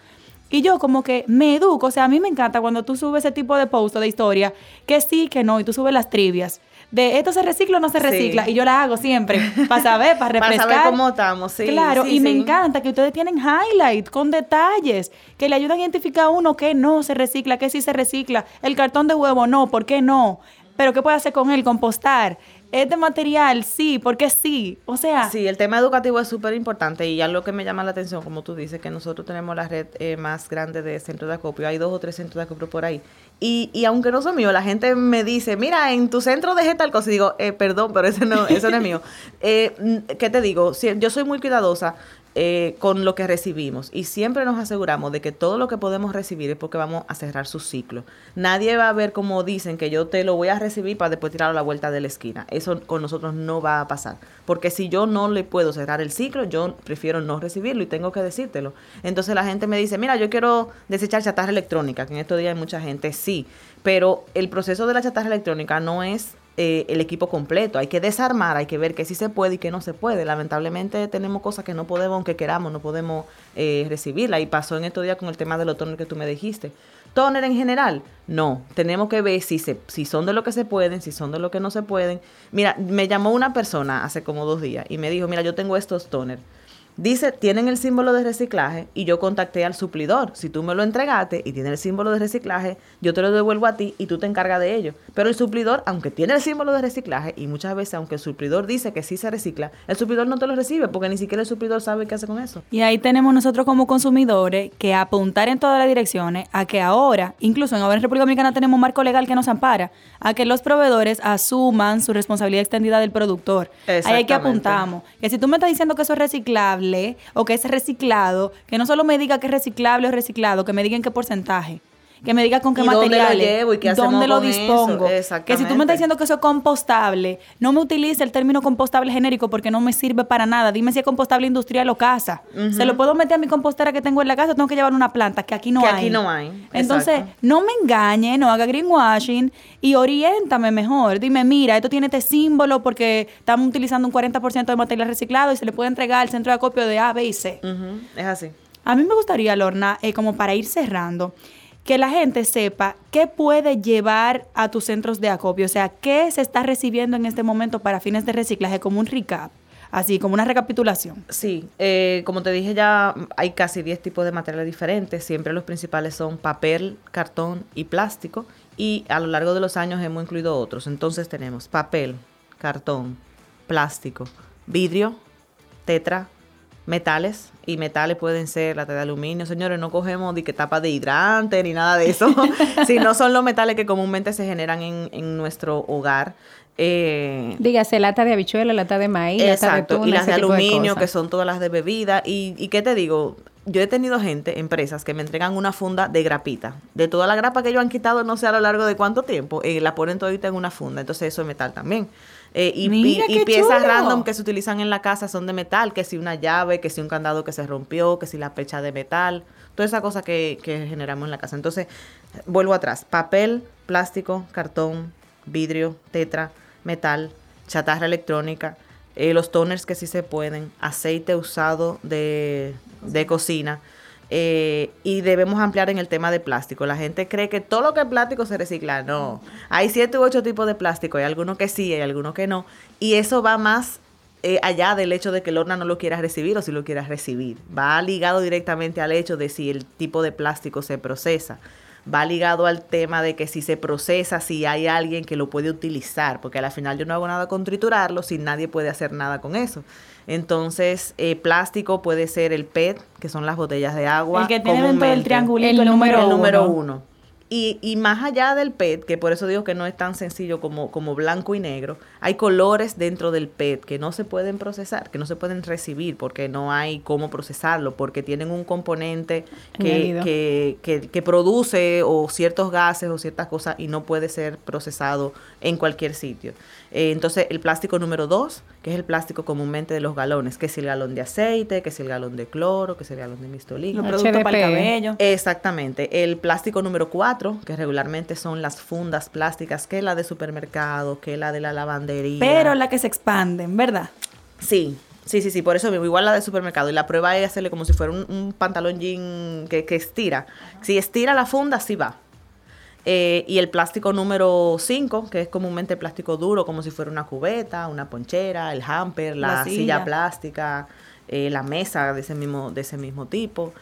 Y yo como que me educo, o sea, a mí me encanta cuando tú subes ese tipo de post o de historia, que sí, que no, y tú subes las trivias. De esto se recicla o no se Sí. recicla. Y yo la hago siempre, para saber, para <laughs> Para refrescar. saber cómo estamos, sí. Claro, sí, y me encanta que ustedes tienen highlight con detalles que le ayudan a identificar a uno que no se recicla, que sí se recicla. El cartón de huevo no, ¿por qué no? Pero ¿qué puede hacer con él? Compostar. ¿Es de material? Sí, ¿por qué sí? O sea, Sí, el tema educativo es súper importante y algo que me llama la atención, como tú dices, que nosotros tenemos la red eh, más grande de centros de acopio, hay dos o tres centros de acopio por ahí. Y, y aunque no son míos, la gente me dice, mira, en tu centro dejé tal cosa, y digo, eh, perdón, pero ese no, eso no es mío. <laughs> Eh, ¿Qué te digo? Si- yo soy muy cuidadosa eh, con lo que recibimos y siempre nos aseguramos de que todo lo que podemos recibir es porque vamos a cerrar su ciclo. Nadie va a ver como dicen que yo te lo voy a recibir para después tirarlo a la vuelta de la esquina. Eso con nosotros no va a pasar. Porque si yo no le puedo cerrar el ciclo, yo prefiero no recibirlo y tengo que decírtelo. Entonces la gente me dice, mira, yo quiero desechar chatarra electrónica, que en estos días hay mucha gente, sí, pero el proceso de la chatarra electrónica no es eh, el equipo completo. Hay que desarmar, hay que ver qué sí se puede y qué no se puede. Lamentablemente tenemos cosas que no podemos, aunque queramos, no podemos eh, recibirla. Y pasó en estos días con el tema de los toners que tú me dijiste. Toner en general, no. Tenemos que ver si, se, si son de lo que se pueden, si son de lo que no se pueden. Mira, me llamó una persona hace como dos días y me dijo, mira, yo tengo estos toners. Dice, tienen el símbolo de reciclaje y yo contacté al suplidor. Si tú me lo entregaste y tiene el símbolo de reciclaje, yo te lo devuelvo a ti y tú te encargas de ello. Pero el suplidor, aunque tiene el símbolo de reciclaje y muchas veces, aunque el suplidor dice que sí se recicla, el suplidor no te lo recibe porque ni siquiera el suplidor sabe qué hace con eso. Y ahí tenemos nosotros como consumidores que apuntar en todas las direcciones a que ahora, incluso en ahora en República Dominicana tenemos un marco legal que nos ampara, a que los proveedores asuman su responsabilidad extendida del productor. Ahí hay que apuntamos. Que si tú me estás diciendo que eso es reciclable o que es reciclado, que no solo me diga que es reciclable o reciclado, que me digan qué porcentaje. Que me diga con qué ¿Y dónde lo materiales, llevo y qué dónde lo dispongo. Que si tú me estás diciendo que eso es compostable, no me utilice el término compostable genérico porque no me sirve para nada. Dime si es compostable industrial o casa. ¿Se lo puedo meter a mi compostera que tengo en la casa o tengo que llevar una planta que aquí no Que hay? aquí no hay, Entonces, exacto. no me engañe, no haga greenwashing y oriéntame mejor. Dime, mira, esto tiene este símbolo porque estamos utilizando un 40% de material reciclado y se le puede entregar al centro de acopio de A, B y C. Es así. A mí me gustaría, Lorna, eh, como para ir cerrando, que la gente sepa qué puede llevar a tus centros de acopio, o sea, qué se está recibiendo en este momento para fines de reciclaje, como un recap, así como una recapitulación. Sí, eh, como te dije ya, hay casi 10 tipos de materiales diferentes. Siempre los principales son papel, cartón y plástico. Y a lo largo de los años hemos incluido otros. Entonces tenemos papel, cartón, plástico, vidrio, tetra, metales. Y metales pueden ser lata de aluminio. Señores, no cogemos de que tapa de hidrante ni nada de eso. <laughs> sino son los metales que comúnmente se generan en, en nuestro hogar. Eh, Dígase lata de habichuela, lata de maíz, lata de Exacto, tuna, y las de aluminio, que son todas las de bebida. Y, y qué te digo, yo he tenido gente, empresas, que me entregan una funda de grapita. De toda la grapa que ellos han quitado, no sé a lo largo de cuánto tiempo, eh, la ponen todita en una funda. Entonces eso es metal también. Eh, y, Mira y- y qué piezas chulo. random que se utilizan en la casa son de metal, que si una llave, que si un candado que se rompió, que si la pecha de metal, toda esa cosa que, que generamos en la casa. Entonces, vuelvo atrás, papel, plástico, cartón, vidrio, tetra, metal, chatarra electrónica, eh, los toners que sí se pueden, aceite usado de, de cocina. eh, y debemos ampliar en el tema de plástico. La gente cree que todo lo que es plástico se recicla. No. Hay siete u ocho tipos de plástico. Hay algunos que sí, hay algunos que no. Y eso va más eh, allá del hecho de que el horno no lo quiera recibir o si lo quieras recibir. Va ligado directamente al hecho de si el tipo de plástico se procesa. Va ligado al tema de que si se procesa, si hay alguien que lo puede utilizar, porque al final yo no hago nada con triturarlo si nadie puede hacer nada con eso. Entonces, eh, plástico puede ser el PET, que son las botellas de agua. El que tiene dentro del triangulito El el, número, número El número uno. uno. Y, y más allá del PET, que por eso digo que no es tan sencillo como, como blanco y negro, hay colores dentro del PET que no se pueden procesar, que no se pueden recibir porque no hay cómo procesarlo, porque tienen un componente que, que, que, que produce o ciertos gases o ciertas cosas y no puede ser procesado en cualquier sitio. Eh, entonces, el plástico número dos, que es el plástico comúnmente de los galones, que es el galón de aceite, que es el galón de cloro, que es el galón de mistolín. Los productos para el cabello. Exactamente. El plástico número 4, que regularmente son las fundas plásticas, que es la de supermercado, que es la de la lavandería. Pero la que se expanden, ¿verdad? Sí, sí, sí, sí, por eso mismo, igual la de supermercado. Y la prueba es hacerle como si fuera un, un pantalón jean que, que estira. Si estira la funda, sí va. Eh, y el plástico número 5, que es comúnmente plástico duro, como si fuera una cubeta, una ponchera, el hamper, la, La silla. silla. plástica, eh, la mesa de ese mismo, de ese mismo tipo.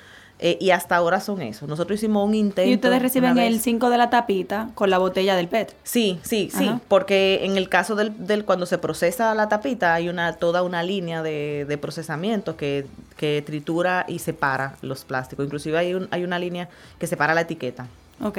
Eh, y hasta ahora son esos. Nosotros hicimos un intento. Y ustedes reciben el vez. 5 de la tapita con la botella del PET. Sí, sí, sí, Ajá. porque en el caso del, del cuando se procesa la tapita hay una toda una línea de, de procesamiento que, que tritura y separa los plásticos. Inclusive hay, un, hay una línea que separa la etiqueta. Ok.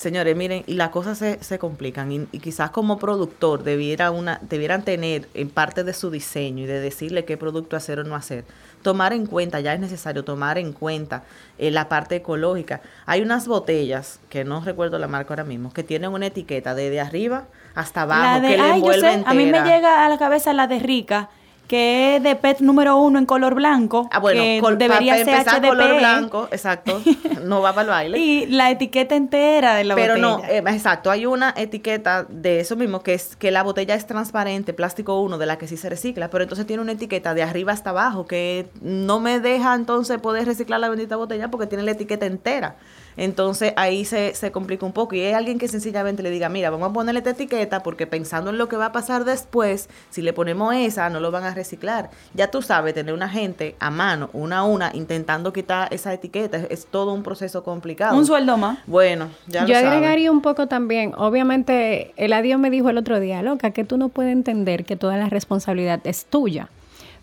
Señores, miren, y las cosas se, se complican y, y quizás como productor debiera una, debieran tener en parte de su diseño y de decirle qué producto hacer o no hacer, tomar en cuenta, ya es necesario tomar en cuenta eh, la parte ecológica. Hay unas botellas, que no recuerdo la marca ahora mismo, que tienen una etiqueta desde arriba hasta abajo, La de, que le envuelve a mí me llega a la cabeza la de Rica, que es de PET número uno en color blanco. Ah, bueno, que col- debería para ser HDP. color blanco, exacto, no va para el baile. <laughs> Y la etiqueta entera de la Pero botella. no, eh, exacto, hay una etiqueta de eso mismo, que es que la botella es transparente, plástico 1, de la que sí se recicla, pero entonces tiene una etiqueta de arriba hasta abajo, que no me deja entonces poder reciclar la bendita botella porque tiene la etiqueta entera. Entonces ahí se, se complica un poco y hay alguien que sencillamente le diga, mira, vamos a ponerle esta etiqueta porque pensando en lo que va a pasar después, si le ponemos esa, no lo van a reciclar. Ya tú sabes, tener una gente a mano, una a una, intentando quitar esa etiqueta, es, es todo un proceso complicado. Un sueldo más. Bueno, ya Yo lo agregaría un poco también, obviamente, el adiós me dijo el otro día, loca, que tú no puedes entender que toda la responsabilidad es tuya.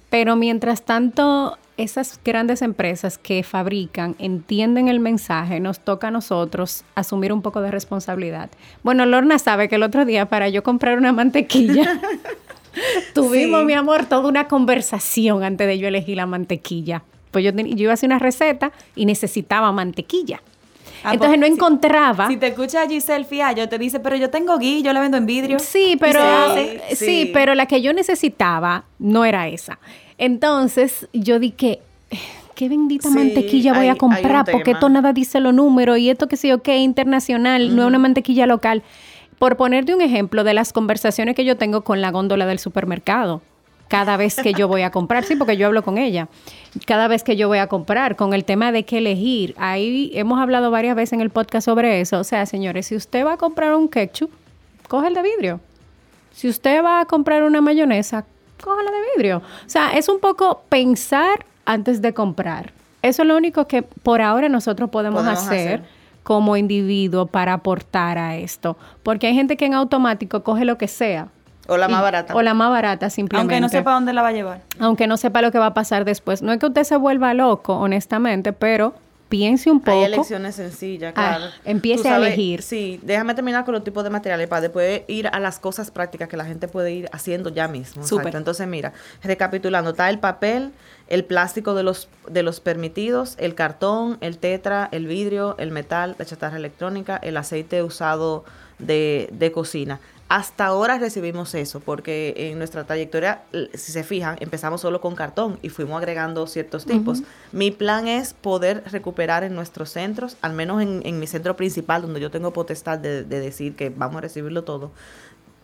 Pero mientras tanto, esas grandes empresas que fabrican entienden el mensaje, nos toca a nosotros asumir un poco de responsabilidad. Bueno, Lorna sabe que el otro día para yo comprar una mantequilla, <laughs> Tuvimos, Sí. mi amor, toda una conversación antes de yo elegir la mantequilla. Pues yo, yo iba a hacer una receta y necesitaba mantequilla. Ah, Entonces pues, no encontraba. Si te escucha Giselle Fiallo, te dice, pero yo tengo gui, yo la vendo en vidrio. Sí, pero Sí. pero la que yo necesitaba no era esa. Entonces yo dije, ¿qué bendita Sí, mantequilla voy hay- a comprar? Porque esto nada dice los números y esto que sí, ok, internacional, no es una mantequilla local. Por ponerte un ejemplo de las conversaciones que yo tengo con la góndola del supermercado. Cada vez que yo voy a comprar, sí, porque yo hablo con ella. Cada vez que yo voy a comprar, con el tema de qué elegir. Ahí hemos hablado varias veces en el podcast sobre eso. O sea, señores, si usted va a comprar un ketchup, coge el de vidrio. Si usted va a comprar una mayonesa, cógela de vidrio. O sea, es un poco pensar antes de comprar. Eso es lo único que por ahora nosotros podemos, Podemos hacer, hacer. como individuo para aportar a esto. Porque hay gente que en automático coge lo que sea. O la más Y- barata. O la más barata, simplemente. Aunque no sepa dónde la va a llevar. Aunque no sepa lo que va a pasar después. No es que usted se vuelva loco, honestamente, pero piense un poco. Hay elecciones sencillas, Ah, claro. empiece a elegir. Sí, déjame terminar con los tipos de materiales para después ir a las cosas prácticas que la gente puede ir haciendo ya mismo. Súper. Exacto. Entonces, mira, recapitulando, está el papel, el plástico de los, de los permitidos, el cartón, el tetra, el vidrio, el metal, la chatarra electrónica, el aceite usado de, de cocina. Hasta ahora recibimos eso, porque en nuestra trayectoria, si se fijan, empezamos solo con cartón y fuimos agregando ciertos tipos. Mi plan es poder recuperar en nuestros centros, al menos en, en mi centro principal, donde yo tengo potestad de, de decir que vamos a recibirlo todo.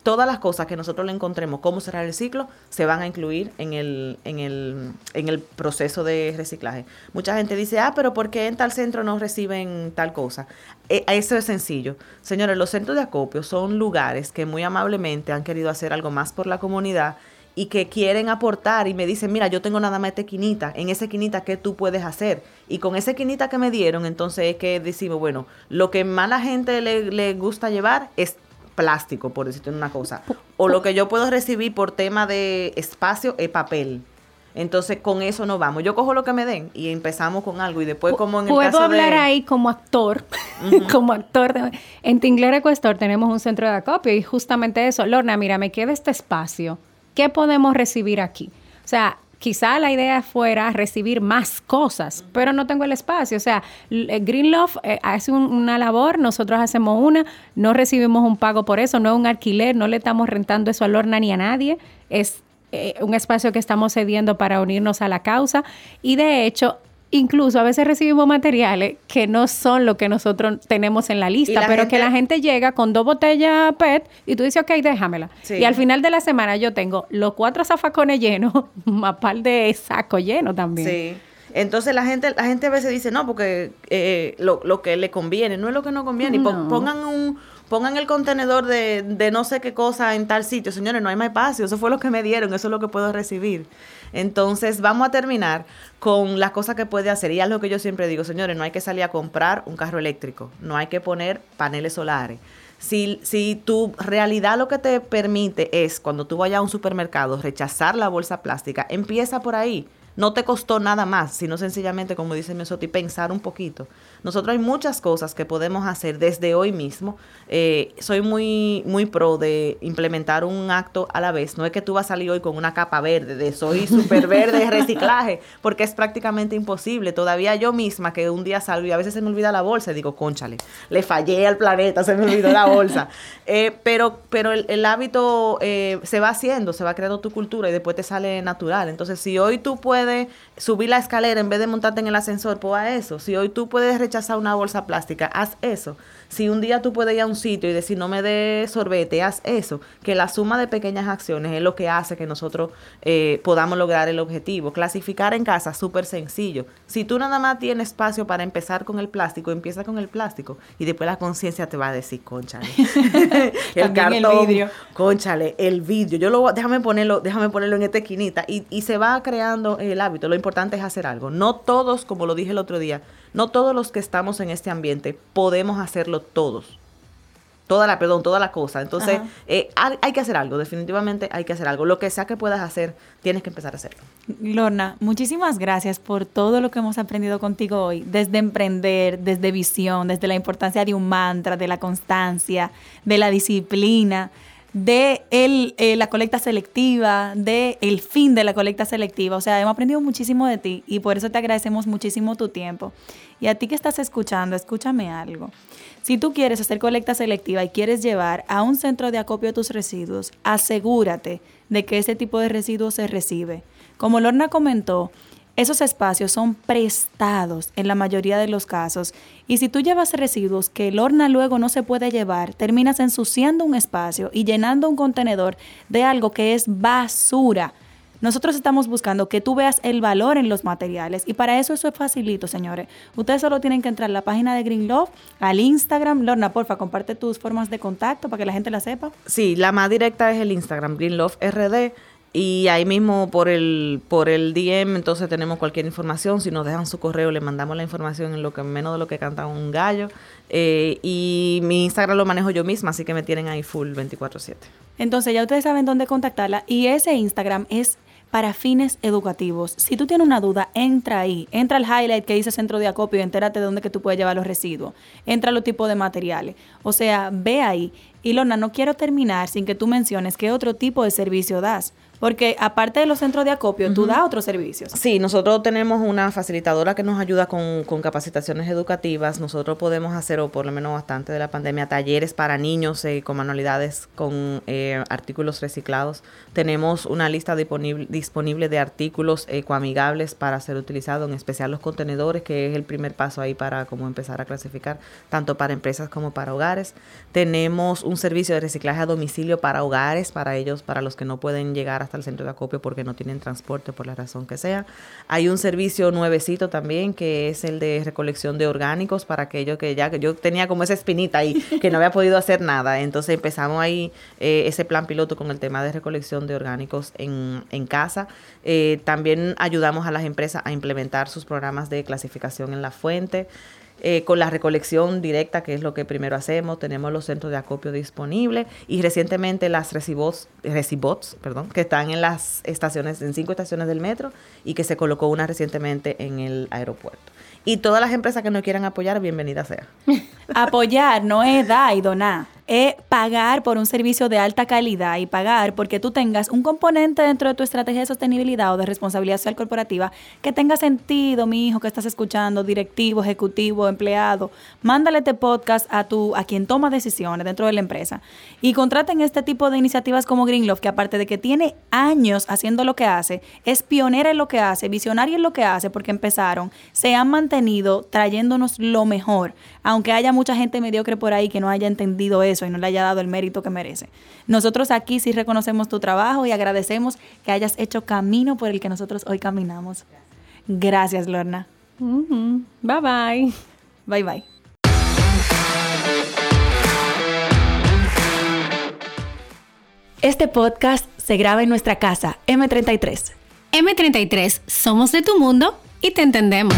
Todas las cosas que nosotros le encontremos, cómo cerrar el ciclo, se van a incluir en el, en el, en el proceso de reciclaje. Mucha gente dice, ah, pero ¿por qué en tal centro no reciben tal cosa? Eh, eso es sencillo. Señores, los centros de acopio son lugares que muy amablemente han querido hacer algo más por la comunidad y que quieren aportar y me dicen, mira, yo tengo nada más esta quinita, en esa quinita, ¿qué tú puedes hacer? Y con esa quinita que me dieron, entonces es que decimos, bueno, lo que más la gente le, le gusta llevar es plástico, por decirte una cosa. O lo que yo puedo recibir por tema de espacio es papel. Entonces con eso no vamos. Yo cojo lo que me den y empezamos con algo y después como en el Puedo caso hablar de... ahí como actor, <laughs> como actor. de- en Tinglera Ecuestor tenemos un centro de acopio y justamente eso, Lorna, mira, me queda este espacio. ¿Qué podemos recibir aquí? O sea, quizá la idea fuera recibir más cosas, pero no tengo el espacio. O sea, eh, Green Love eh, hace un- una labor, nosotros hacemos una, no recibimos un pago por eso, no es un alquiler, no le estamos rentando eso a Lorna ni a nadie. Es eh, un espacio que estamos cediendo para unirnos a la causa y de hecho incluso a veces recibimos materiales que no son lo que nosotros tenemos en la lista, la pero que la gente llega con dos botellas PET y tú dices, ok, déjamela. Sí. Y al final de la semana yo tengo los cuatro zafacones llenos, <laughs> más par de saco lleno también. Sí. Entonces la gente, la gente a veces dice, no, porque eh, lo, lo que le conviene, no es lo que no conviene. Y pongan un, pongan el contenedor de, de no sé qué cosa en tal sitio. Señores, no hay más espacio, eso fue lo que me dieron, eso es lo que puedo recibir. Entonces vamos a terminar con las cosas que puede hacer. Y algo que yo siempre digo, señores, no hay que salir a comprar un carro eléctrico, no hay que poner paneles solares. Si, si tu realidad lo que te permite es, cuando tú vayas a un supermercado, rechazar la bolsa plástica, empieza por ahí. No te costó nada más, sino sencillamente, como dice Miosotti, pensar un poquito. Nosotros hay muchas cosas que podemos hacer desde hoy mismo. Eh, soy muy, muy pro de implementar un acto a la vez. No es que tú vas a salir hoy con una capa verde, de soy <laughs> súper verde de reciclaje, porque es prácticamente imposible. Todavía yo misma, que un día salgo y a veces se me olvida la bolsa, y digo, conchale, le fallé al planeta, se me olvidó la bolsa. <laughs> Eh, pero pero el, el hábito eh, se va haciendo, se va creando tu cultura y después te sale natural. Entonces, si hoy tú puedes subir la escalera en vez de montarte en el ascensor, pues haz eso. Si hoy tú puedes rechazar una bolsa plástica, haz eso. Si un día tú puedes ir a un sitio y decir no me dé sorbete, haz eso. Que la suma de pequeñas acciones es lo que hace que nosotros eh, podamos lograr el objetivo. Clasificar en casa, súper sencillo. Si tú nada más tienes espacio para empezar con el plástico, empieza con el plástico y después la conciencia te va a decir, conchale. <laughs> <laughs> el También el cartón, vidrio. Conchale, el vidrio. Yo lo voy- déjame ponerlo, déjame ponerlo en esta esquinita y, y se va creando el hábito. Lo importante es hacer algo. No todos, como lo dije el otro día, no todos los que estamos en este ambiente podemos hacerlo todos. Toda la, perdón, toda la cosa. Entonces, eh, hay, hay que hacer algo, definitivamente hay que hacer algo. Lo que sea que puedas hacer, tienes que empezar a hacerlo. Lorna, muchísimas gracias por todo lo que hemos aprendido contigo hoy, desde emprender, desde visión, desde la importancia de un mantra, de la constancia, de la disciplina, de el, eh, la colecta selectiva, de el fin de la colecta selectiva. O sea, hemos aprendido muchísimo de ti y por eso te agradecemos muchísimo tu tiempo. Y a ti que estás escuchando, escúchame algo. Si tú quieres hacer colecta selectiva y quieres llevar a un centro de acopio tus residuos, asegúrate de que ese tipo de residuos se recibe. Como Lorna comentó, esos espacios son prestados en la mayoría de los casos y si tú llevas residuos que el horna luego no se puede llevar, terminas ensuciando un espacio y llenando un contenedor de algo que es basura. Nosotros estamos buscando que tú veas el valor en los materiales y para eso eso es facilito, señores. Ustedes solo tienen que entrar a la página de Green Love, al Instagram. Lorna, porfa, comparte tus formas de contacto para que la gente la sepa. Sí, la más directa es el Instagram, Green Love RD. Y ahí mismo por el, por el DM, entonces tenemos cualquier información. Si nos dejan su correo, le mandamos la información en lo que menos de lo que canta un gallo. Eh, y mi Instagram lo manejo yo misma, así que me tienen ahí full 24/7. Entonces ya ustedes saben dónde contactarla. Y ese Instagram es para fines educativos. Si tú tienes una duda, entra ahí. Entra al highlight que dice centro de acopio y entérate de dónde que tú puedes llevar los residuos. Entra los tipos de materiales. O sea, ve ahí. Y Lorna, no quiero terminar sin que tú menciones qué otro tipo de servicio das. Porque aparte de los centros de acopio, tú das otros servicios. Sí, nosotros tenemos una facilitadora que nos ayuda con, capacitaciones educativas. Nosotros podemos hacer, o por lo menos bastante de la pandemia, talleres para niños eh, con manualidades, con eh, artículos reciclados. Tenemos una lista disponible, disponible de artículos ecoamigables para ser utilizados, en especial los contenedores, que es el primer paso ahí para como empezar a clasificar, tanto para empresas como para hogares. Tenemos un servicio de reciclaje a domicilio para hogares, para ellos, para los que no pueden llegar hasta al centro de acopio porque no tienen transporte por la razón que sea. Hay un servicio nuevecito también que es el de recolección de orgánicos para aquellos que ya, que yo tenía como esa espinita ahí, <laughs> que no había podido hacer nada. Entonces empezamos ahí eh, ese plan piloto con el tema de recolección de orgánicos en, en casa. Eh, también ayudamos a las empresas a implementar sus programas de clasificación en la fuente. Eh, con la recolección directa, que es lo que primero hacemos. Tenemos los centros de acopio disponibles y recientemente las recibots, recibots perdón, que están en las estaciones, en cinco estaciones del metro y que se colocó una recientemente en el aeropuerto. Y todas las empresas que nos quieran apoyar, bienvenida sea. <laughs> Apoyar no es dar y donar es pagar por un servicio de alta calidad y pagar porque tú tengas un componente dentro de tu estrategia de sostenibilidad o de responsabilidad social corporativa que tenga sentido, mi hijo, que estás escuchando, directivo, ejecutivo, empleado. Mándale este podcast a tu a quien toma decisiones dentro de la empresa y contraten este tipo de iniciativas como Greenlove, que aparte de que tiene años haciendo lo que hace, es pionera en lo que hace, visionaria en lo que hace porque empezaron, se han mantenido trayéndonos lo mejor, aunque haya mucha gente mediocre por ahí que no haya entendido eso y no le haya dado el mérito que merece. Nosotros aquí sí reconocemos tu trabajo y agradecemos que hayas hecho camino por el que nosotros hoy caminamos. Gracias, Lorna. Bye bye. Bye bye. Este podcast se graba en nuestra casa, M33. M33, somos de tu mundo y te entendemos.